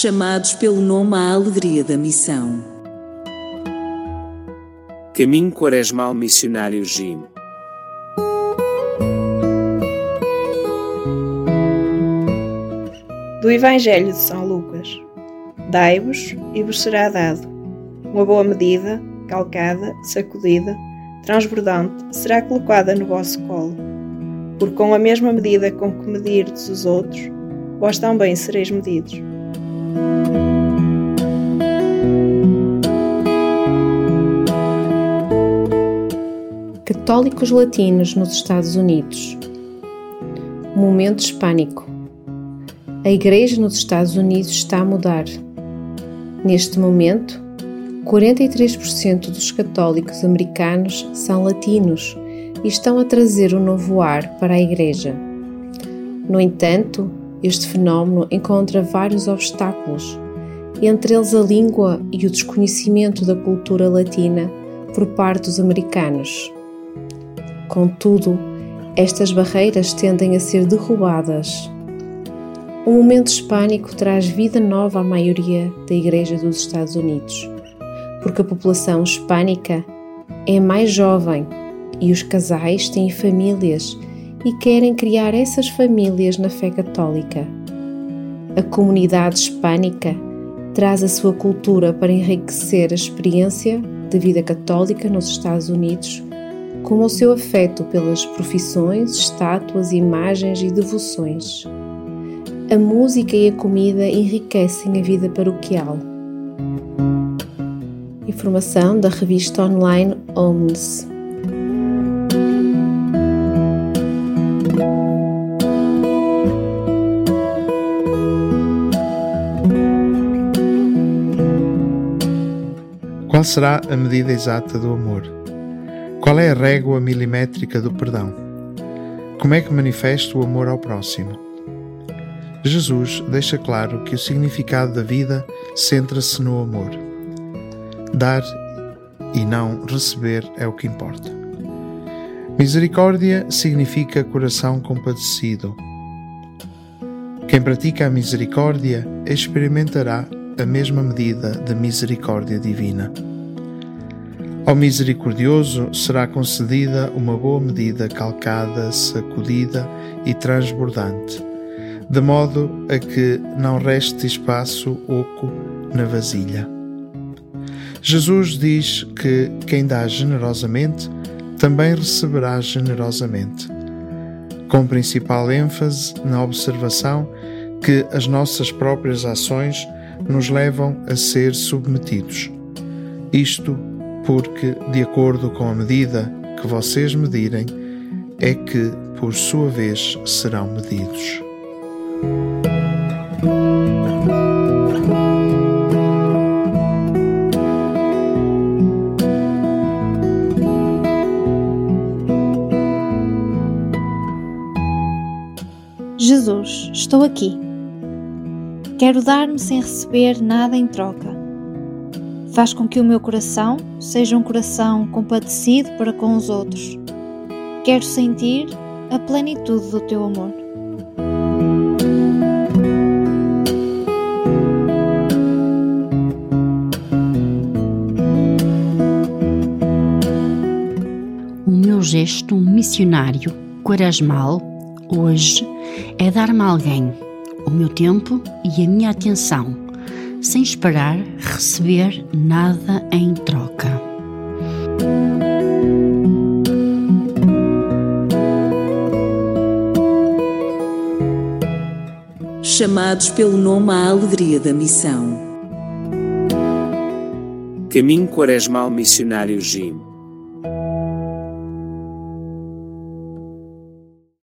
chamados pelo nome à alegria da missão. Caminho Quaresmal Missionário Jim. Do Evangelho de São Lucas. Dai-vos e vos será dado. Uma boa medida, calcada, sacudida, transbordante, será colocada no vosso colo. Porque com a mesma medida com que medirdes os outros, vós também sereis medidos. Católicos latinos nos Estados Unidos. Momento hispânico. A Igreja nos Estados Unidos está a mudar. Neste momento, 43% dos católicos americanos são latinos e estão a trazer um novo ar para a Igreja. No entanto, este fenómeno encontra vários obstáculos, entre eles a língua e o desconhecimento da cultura latina por parte dos americanos. Contudo, estas barreiras tendem a ser derrubadas. O momento hispânico traz vida nova à maioria da Igreja dos Estados Unidos, porque a população hispânica é mais jovem e os casais têm famílias e querem criar essas famílias na fé católica. A comunidade hispânica traz a sua cultura para enriquecer a experiência de vida católica nos Estados Unidos, como o seu afeto pelas profissões, estátuas, imagens e devoções. A música e a comida enriquecem a vida paroquial. Informação da revista online Omnes. Qual será a medida exata do amor? Qual é a régua milimétrica do perdão? Como é que manifesta o amor ao próximo? Jesus deixa claro que o significado da vida centra-se no amor. Dar e não receber é o que importa. Misericórdia significa coração compadecido. Quem pratica a misericórdia experimentará a mesma medida de misericórdia divina. Ao misericordioso será concedida uma boa medida calcada, sacudida e transbordante, de modo a que não reste espaço oco na vasilha. Jesus diz que quem dá generosamente também receberá generosamente, com principal ênfase na observação que as nossas próprias ações nos levam a ser submetidos. Isto porque, de acordo com a medida que vocês medirem, é que, por sua vez, serão medidos. Jesus, estou aqui. Quero dar-me sem receber nada em troca. Faz com que o meu coração seja um coração compadecido para com os outros. Quero sentir a plenitude do teu amor. O meu gesto missionário quaresmal hoje é dar-me alguém o meu tempo e a minha atenção, sem esperar receber nada em troca. Chamados pelo nome à alegria da missão. Caminho Quaresmal Missionário Jim.